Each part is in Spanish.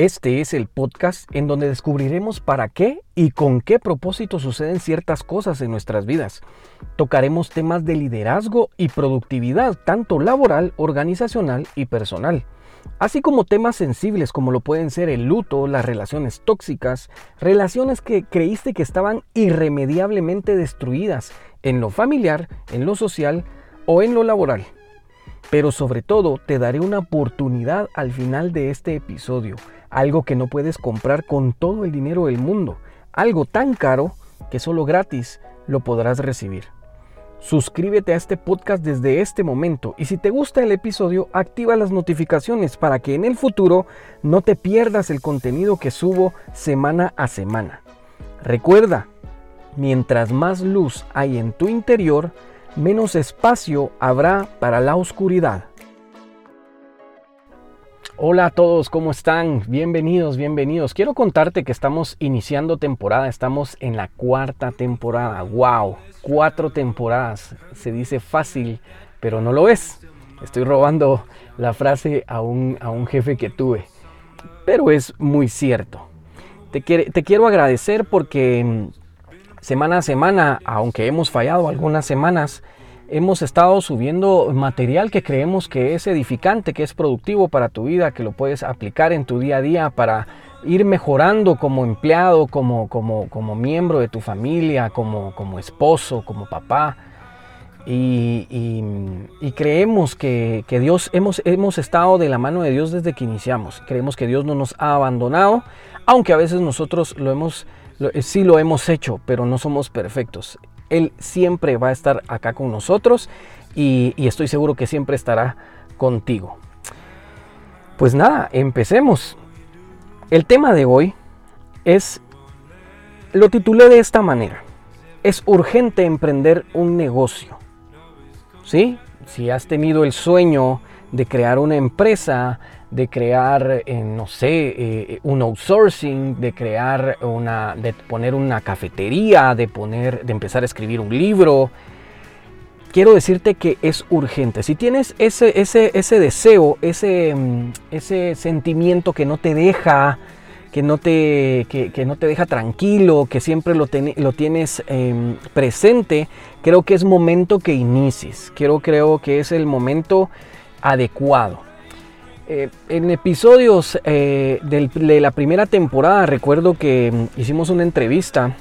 Este es el podcast en donde descubriremos para qué y con qué propósito suceden ciertas cosas en nuestras vidas. Tocaremos temas de liderazgo y productividad, tanto laboral, organizacional y personal. Así como temas sensibles como lo pueden ser el luto, las relaciones tóxicas, relaciones que creíste que estaban irremediablemente destruidas en lo familiar, en lo social o en lo laboral. Pero sobre todo te daré una oportunidad al final de este episodio, algo que no puedes comprar con todo el dinero del mundo, algo tan caro que solo gratis lo podrás recibir. Suscríbete a este podcast desde este momento y si te gusta el episodio, activa las notificaciones para que en el futuro no te pierdas el contenido que subo semana a semana. Recuerda, mientras más luz hay en tu interior, menos espacio habrá para la oscuridad. Hola a todos, ¿cómo están? Bienvenidos, bienvenidos. Quiero contarte que estamos iniciando temporada, estamos en la cuarta temporada. ¡Wow! Cuatro temporadas. Se dice fácil, pero no lo es. Estoy robando la frase a un, a un jefe que tuve, pero es muy cierto. Te, te quiero agradecer porque mm, semana a semana, aunque hemos fallado algunas semanas, hemos estado subiendo material que creemos que es edificante, que es productivo para tu vida, que lo puedes aplicar en tu día a día para ir mejorando como empleado, como, como, como miembro de tu familia, como, como esposo, como papá. Y, creemos que, que, Dios, hemos, hemos estado de la mano de Dios desde que iniciamos. Creemos que Dios no nos ha abandonado, aunque a veces nosotros lo hemos, sí lo hemos hecho, pero no somos perfectos. Él siempre va a estar acá con nosotros y, estoy seguro que siempre estará contigo. Pues nada, empecemos. El tema de hoy es, lo titulé de esta manera, es urgente emprender un negocio. ¿Sí? Si has tenido el sueño de crear una empresa, de crear, eh, no sé, eh, un outsourcing, de crear una, de poner una cafetería, de poner, de empezar a escribir un libro. Quiero decirte que es urgente. Si tienes ese, ese, ese deseo, ese, mm, ese sentimiento que no te deja, que no te, que, no te deja tranquilo, que siempre lo, lo tienes em, presente, creo que es momento que inicies. Creo que es el momento adecuado. Eh, en episodios eh, de la primera temporada recuerdo que mm, hicimos una entrevista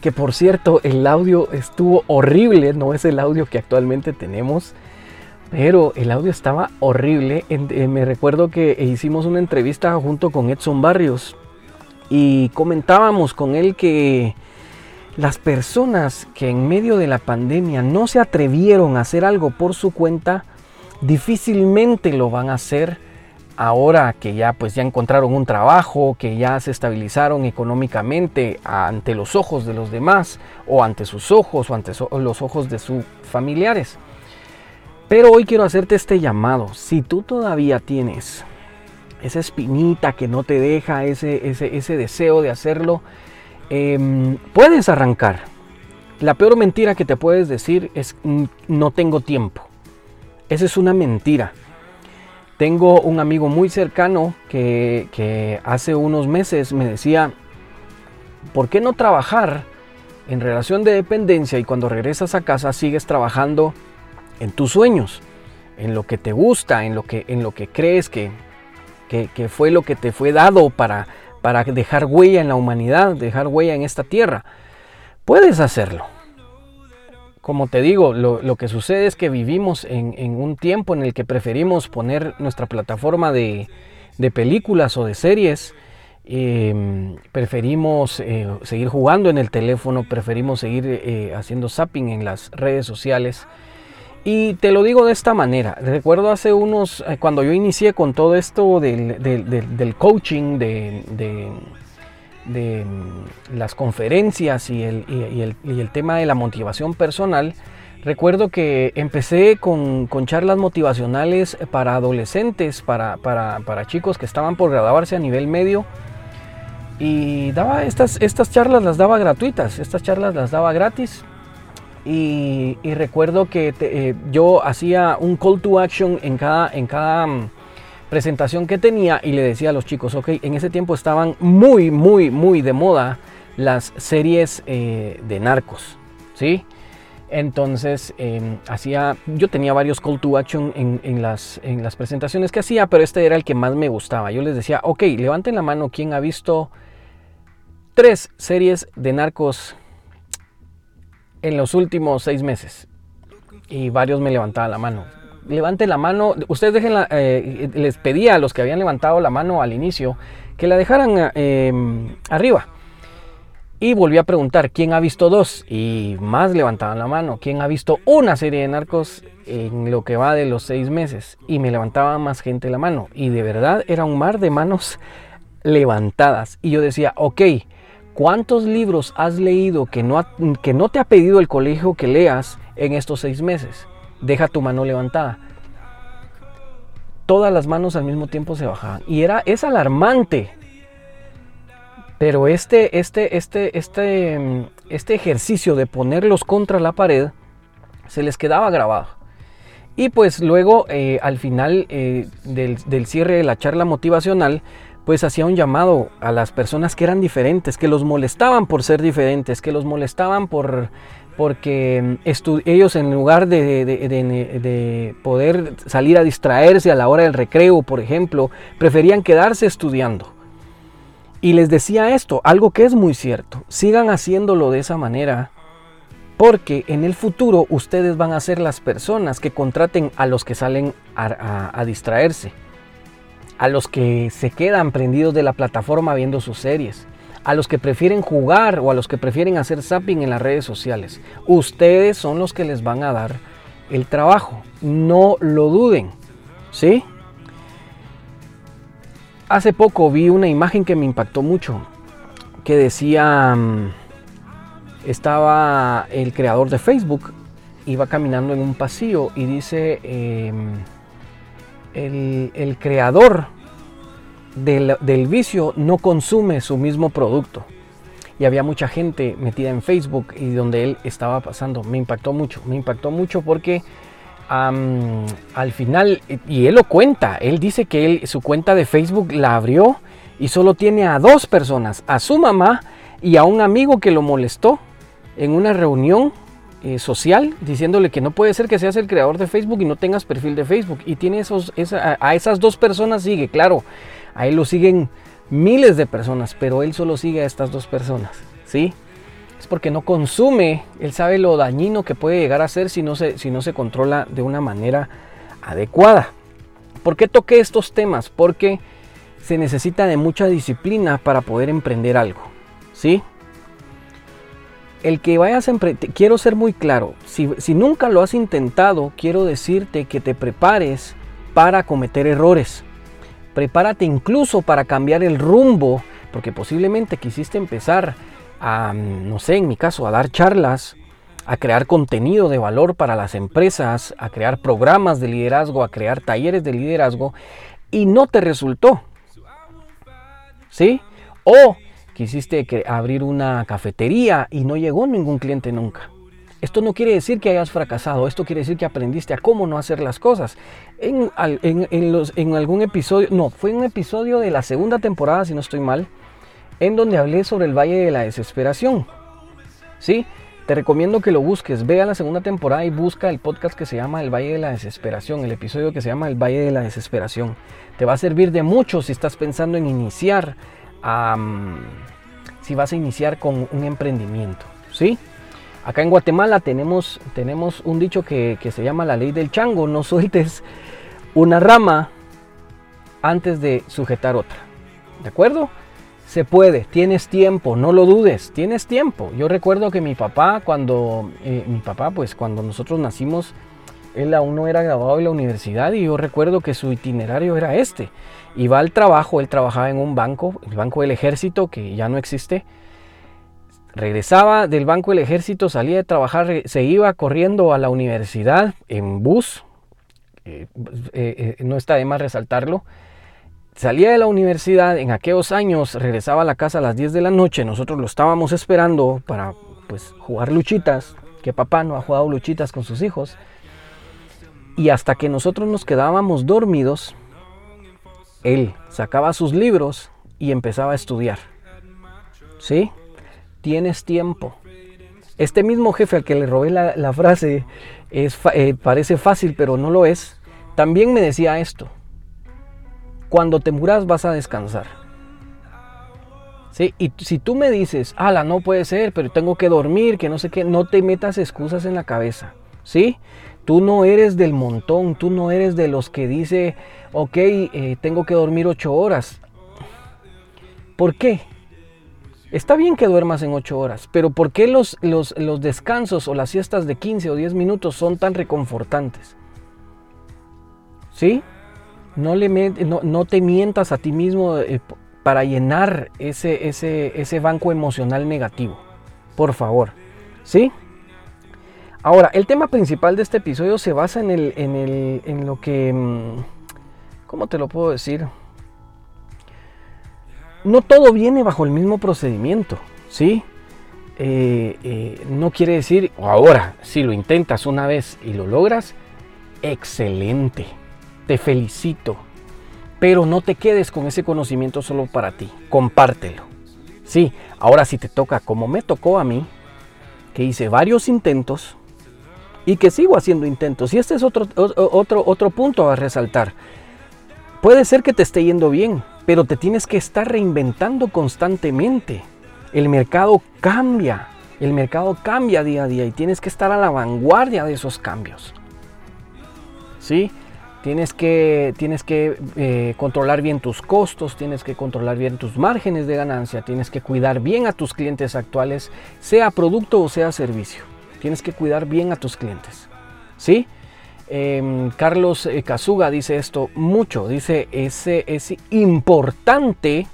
que por cierto el audio estuvo horrible, no es el audio que actualmente tenemos, pero el audio estaba horrible. Eh, me recuerdo que hicimos una entrevista junto con Edson Barrios y comentábamos con él que las personas que en medio de la pandemia no se atrevieron a hacer algo por su cuenta, difícilmente lo van a hacer ahora que ya pues ya encontraron un trabajo, que ya se estabilizaron económicamente ante los ojos de los demás o ante sus ojos o ante los ojos de sus familiares. Pero hoy quiero hacerte este llamado. Si tú todavía tienes esa espinita que no te deja, ese, ese, deseo de hacerlo, em, puedes arrancar. La peor mentira que te puedes decir es no tengo tiempo. Esa es una mentira. Tengo un amigo muy cercano que, hace unos meses me decía, ¿por qué no trabajar en relación de dependencia y cuando regresas a casa sigues trabajando en tus sueños, en lo que te gusta, en lo que, en lo que crees que, que, fue lo que te fue dado para, para dejar huella en la humanidad, dejar huella en esta tierra? Puedes hacerlo como te digo, lo, que sucede es que vivimos en, un tiempo en el que preferimos poner nuestra plataforma de, películas o de series, em, preferimos eh, seguir jugando en el teléfono, preferimos seguir eh, haciendo zapping en las redes sociales. Y te lo digo de esta manera, recuerdo hace unos, eh, cuando yo inicié con todo esto del, coaching, de de mm, las conferencias y el, y, el, tema de la motivación personal, recuerdo que empecé con, charlas motivacionales para adolescentes, para, para, chicos que estaban por graduarse a nivel medio. Y daba estas, estas charlas las daba gratuitas, estas charlas las daba gratis. Y, recuerdo que eh, yo hacía un call to action en cada, en cada mm, presentación que tenía y le decía a los chicos, ok, en ese tiempo estaban muy, muy, muy de moda las series eh, de narcos, ¿sí? Entonces, em, hacía, yo tenía varios call to action en, las, en las presentaciones que hacía, pero este era el que más me gustaba. Yo les decía, ok, levanten la mano quien ha visto tres series de narcos en los últimos seis meses. Y varios me levantaban la mano. Levanten la mano, ustedes dejen eh, les pedía a los que habían levantado la mano al inicio que la dejaran em, arriba y volví a preguntar, ¿quién ha visto dos? Y más levantaban la mano. ¿Quién ha visto una serie de narcos en lo que va de los seis meses? Y me levantaba más gente la mano. Y de verdad era un mar de manos levantadas. Y yo decía, ok, ¿cuántos libros has leído que no, que no te ha pedido el colegio que leas en estos seis meses? Deja tu mano levantada. Todas las manos al mismo tiempo se bajaban. Y era, es alarmante pero este, este, este, este, este ejercicio de ponerlos contra la pared se les quedaba grabado. Y pues luego eh, al final eh, del, cierre de la charla motivacional, pues hacía un llamado a las personas que eran diferentes, que los molestaban por ser diferentes, que los molestaban por porque ellos en lugar de, de, poder salir a distraerse a la hora del recreo, por ejemplo, preferían quedarse estudiando. Y les decía esto, algo que es muy cierto, sigan haciéndolo de esa manera, porque en el futuro ustedes van a ser las personas que contraten a los que salen a, distraerse, a los que se quedan prendidos de la plataforma viendo sus series, a los que prefieren jugar o a los que prefieren hacer zapping en las redes sociales. Ustedes son los que les van a dar el trabajo, no lo duden, ¿sí? Hace poco vi una imagen que me impactó mucho, que decía, mm, estaba el creador de Facebook, iba caminando en un pasillo y dice, em, el, creador del, vicio no consume su mismo producto. Y había mucha gente metida en Facebook y donde él estaba pasando. Me impactó mucho, me impactó mucho porque al final, y él lo cuenta, él dice que su cuenta de Facebook la abrió y solo tiene a dos personas, a su mamá y a un amigo que lo molestó en una reunión eh, social diciéndole que no puede ser que seas el creador de Facebook y no tengas perfil de Facebook. Y tiene esos, a esas dos personas sigue, claro, a él lo siguen miles de personas, pero él solo sigue a estas dos personas, ¿sí? es porque no consume, él sabe lo dañino que puede llegar a ser si no se, si no se controla de una manera adecuada. ¿Por qué toqué estos temas? Porque se necesita de mucha disciplina para poder emprender algo. ¿Sí? El que vayas a emprender, quiero ser muy claro, si, si nunca lo has intentado, quiero decirte que te prepares para cometer errores. Prepárate incluso para cambiar el rumbo, porque posiblemente quisiste empezar a, no sé, en mi caso, a dar charlas, a crear contenido de valor para las empresas, a crear programas de liderazgo, a crear talleres de liderazgo y no te resultó. ¿Sí? O quisiste abrir una cafetería y no llegó ningún cliente nunca. Esto no quiere decir que hayas fracasado, esto quiere decir que aprendiste a cómo no hacer las cosas. En, los, en algún episodio, no, fue un episodio de la segunda temporada, si no estoy mal, en donde hablé sobre el Valle de la Desesperación. ¿Sí? Te recomiendo que lo busques, ve a la segunda temporada y busca el podcast que se llama El Valle de la Desesperación, el episodio que se llama El Valle de la Desesperación. Te va a servir de mucho si estás pensando en iniciar, si vas a iniciar con un emprendimiento. ¿Sí? Acá en Guatemala tenemos, tenemos un dicho que, que se llama la ley del chango, no sueltes una rama antes de sujetar otra. ¿De acuerdo? Se puede, tienes tiempo, no lo dudes, tienes tiempo. Yo recuerdo que mi papá, cuando eh, mi papá, pues cuando nosotros nacimos, él aún no era graduado de la universidad y yo recuerdo que su itinerario era este. Iba al trabajo, él trabajaba en un banco, el Banco del Ejército, que ya no existe. Regresaba del Banco del Ejército, salía de trabajar, se iba corriendo a la universidad en bus. Eh, eh, no está de más resaltarlo salía de la universidad, en aquellos años regresaba a la casa a las 10 de la noche, nosotros lo estábamos esperando para pues jugar luchitas, que papá no ha jugado luchitas con sus hijos. Y hasta que nosotros nos quedábamos dormidos, Él sacaba sus libros y empezaba a estudiar. ¿Sí? Tienes tiempo. Este mismo jefe al que le robé la, frase es, eh, parece fácil, pero no lo es. También me decía esto. Cuando te muras vas a descansar. ¿Sí? Y si tú me dices, ala, no puede ser, pero tengo que dormir, que no sé qué, no te metas excusas en la cabeza. ¿Sí? Tú no eres del montón, tú no eres de los que dice, ok, eh, tengo que dormir ocho horas. ¿Por qué? Está bien que duermas en ocho horas, pero ¿por qué los, los, descansos o las siestas de 15 o 10 minutos son tan reconfortantes? ¿Sí? No, le, no, te mientas a ti mismo eh, para llenar ese, ese, ese banco emocional negativo. Por favor. ¿Sí? Ahora, el tema principal de este episodio se basa en, el, en, el, en lo que... Mm, ¿Cómo te lo puedo decir? No todo viene bajo el mismo procedimiento, ¿sí? Eh, eh, no quiere decir, ahora, si lo intentas una vez y lo logras, excelente, te felicito. Pero no te quedes con ese conocimiento solo para ti, compártelo. Sí, ahora si te toca como me tocó a mí, que hice varios intentos, y que sigo haciendo intentos. Y este es otro, otro, otro punto a resaltar. Puede ser que te esté yendo bien, pero te tienes que estar reinventando constantemente. El mercado cambia, el mercado cambia día a día y tienes que estar a la vanguardia de esos cambios. ¿Sí? Tienes que, tienes que eh, controlar bien tus costos, tienes que controlar bien tus márgenes de ganancia, tienes que cuidar bien a tus clientes actuales, sea producto o sea servicio. Tienes que cuidar bien a tus clientes. ¿Sí? Em, Carlos Casuga eh, dice esto mucho. Dice, es, es importante,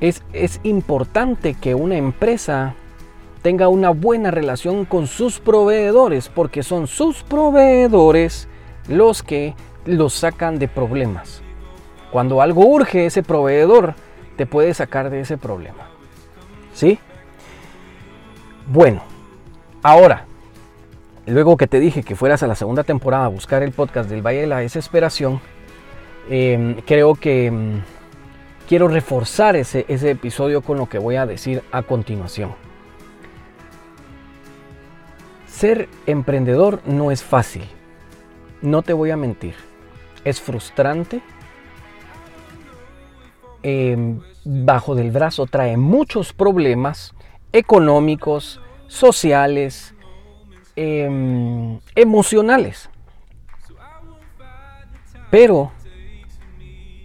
es, es importante que una empresa tenga una buena relación con sus proveedores, porque son sus proveedores los que los sacan de problemas. Cuando algo urge, ese proveedor te puede sacar de ese problema. ¿Sí? Bueno, Ahora, luego que te dije que fueras a la segunda temporada a buscar el podcast del Valle de la Desesperación, em, creo que em, quiero reforzar ese, episodio con lo que voy a decir a continuación. Ser emprendedor no es fácil, no te voy a mentir, es frustrante, em, bajo del brazo trae muchos problemas económicos, sociales, em, emocionales. Pero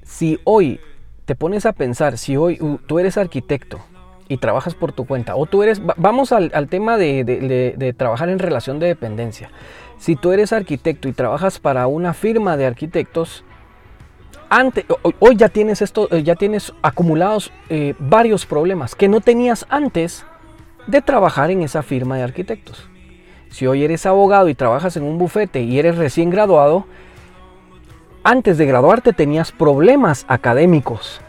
si hoy te pones a pensar, si hoy tú eres arquitecto y trabajas por tu cuenta, o tú eres, vamos al, tema de, trabajar en relación de dependencia. Si tú eres arquitecto y trabajas para una firma de arquitectos, antes, hoy ya tienes esto, ya tienes acumulados eh, varios problemas que no tenías antes de trabajar en esa firma de arquitectos. Si hoy eres abogado y trabajas en un bufete y eres recién graduado, antes de graduarte tenías problemas académicos.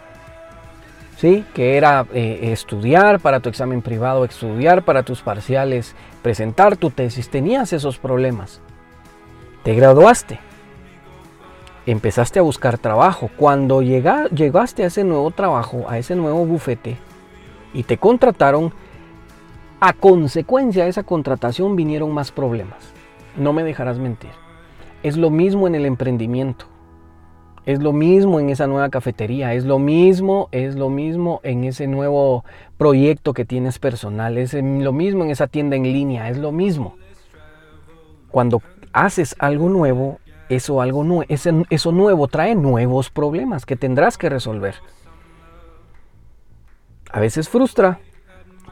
¿Sí? Que era eh, estudiar para tu examen privado, estudiar para tus parciales, presentar tu tesis. Tenías esos problemas. Te graduaste. Empezaste a buscar trabajo. Cuando llegaste a ese nuevo trabajo, a ese nuevo bufete, y te contrataron, a consecuencia de esa contratación vinieron más problemas. No me dejarás mentir. Es lo mismo en el emprendimiento. Es lo mismo en esa nueva cafetería, es lo mismo, es lo mismo en ese nuevo proyecto que tienes personal, es lo mismo en esa tienda en línea, es lo mismo. Cuando haces algo nuevo, eso, algo eso nuevo trae nuevos problemas que tendrás que resolver. A veces frustra,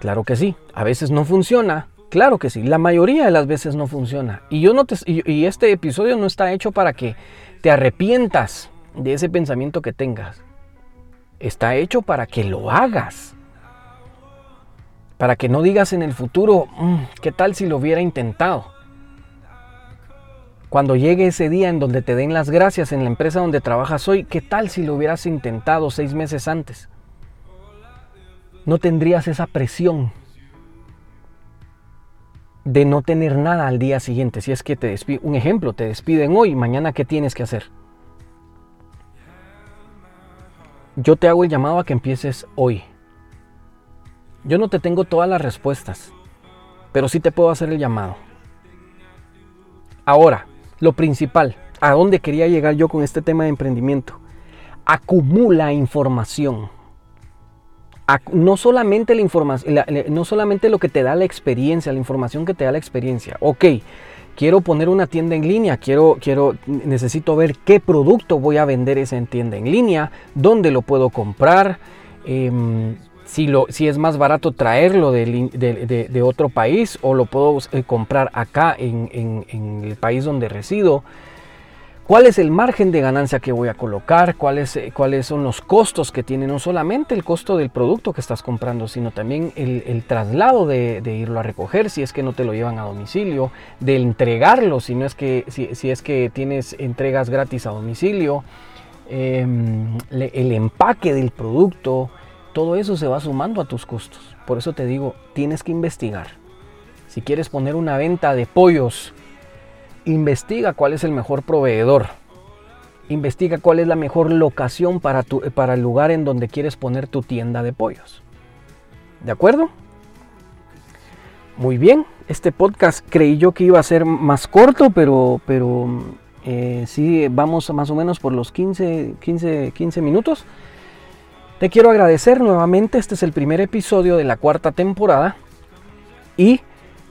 Claro que sí. A veces no funciona. Claro que sí. La mayoría de las veces no funciona. Y, yo no te, y, este episodio no está hecho para que te arrepientas de ese pensamiento que tengas. Está hecho para que lo hagas. Para que no digas en el futuro, mm, ¿qué tal si lo hubiera intentado? Cuando llegue ese día en donde te den las gracias en la empresa donde trabajas hoy, ¿qué tal si lo hubieras intentado seis meses antes? No tendrías esa presión de no tener nada al día siguiente. Si es que te despiden, un ejemplo, te despiden hoy, mañana ¿qué tienes que hacer? yo te hago el llamado a que empieces hoy. Yo no te tengo todas las respuestas, pero sí te puedo hacer el llamado. Ahora, lo principal, ¿a dónde quería llegar yo con este tema de emprendimiento? Acumula información. No solamente, la información, no solamente lo que te da la experiencia, la información que te da la experiencia. Ok, quiero poner una tienda en línea, quiero, quiero, necesito ver qué producto voy a vender esa tienda en línea, dónde lo puedo comprar, em, si, lo, si es más barato traerlo de, otro país o lo puedo eh, comprar acá en, el país donde resido. ¿Cuál es el margen de ganancia que voy a colocar? ¿Cuáles, eh, ¿Cuáles son los costos que tiene? No solamente el costo del producto que estás comprando, sino también el, traslado de, irlo a recoger si es que no te lo llevan a domicilio, de entregarlo si, no es, que, si, es que tienes entregas gratis a domicilio, em, el empaque del producto, todo eso se va sumando a tus costos. Por eso te digo, tienes que investigar. Si quieres poner una venta de pollos, investiga cuál es el mejor proveedor. Investiga cuál es la mejor locación para, tu, para el lugar en donde quieres poner tu tienda de pollos. ¿De acuerdo? Muy bien, este podcast creí yo que iba a ser más corto, pero, pero eh, sí, vamos más o menos por los 15, 15, 15 minutos. Te quiero agradecer nuevamente, este es el primer episodio de la cuarta temporada y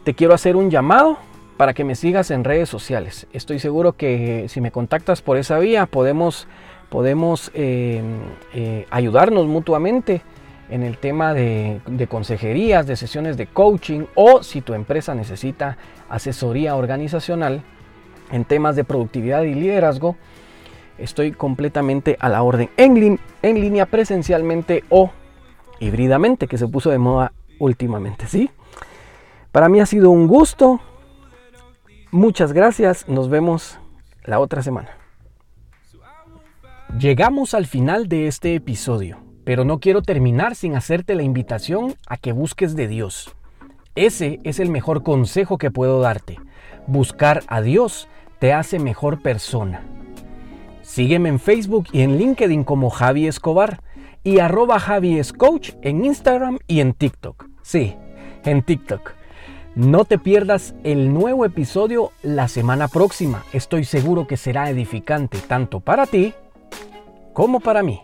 te quiero hacer un llamado para que me sigas en redes sociales. Estoy seguro que si me contactas por esa vía podemos, podemos eh, eh, ayudarnos mutuamente en el tema de, de, consejerías, de sesiones de coaching o si tu empresa necesita asesoría organizacional en temas de productividad y liderazgo estoy completamente a la orden en, en línea presencialmente o híbridamente, que se puso de moda últimamente, ¿sí? Para mí ha sido un gusto. Muchas gracias. Nos vemos la otra semana. Llegamos al final de este episodio, pero no quiero terminar sin hacerte la invitación a que busques de Dios. Ese es el mejor consejo que puedo darte. Buscar a Dios te hace mejor persona. Sígueme en Facebook y en LinkedIn como Javi Escobar y arroba Javi Coach en Instagram y en TikTok. Sí, en TikTok. No te pierdas el nuevo episodio la semana próxima. Estoy seguro que será edificante tanto para ti como para mí.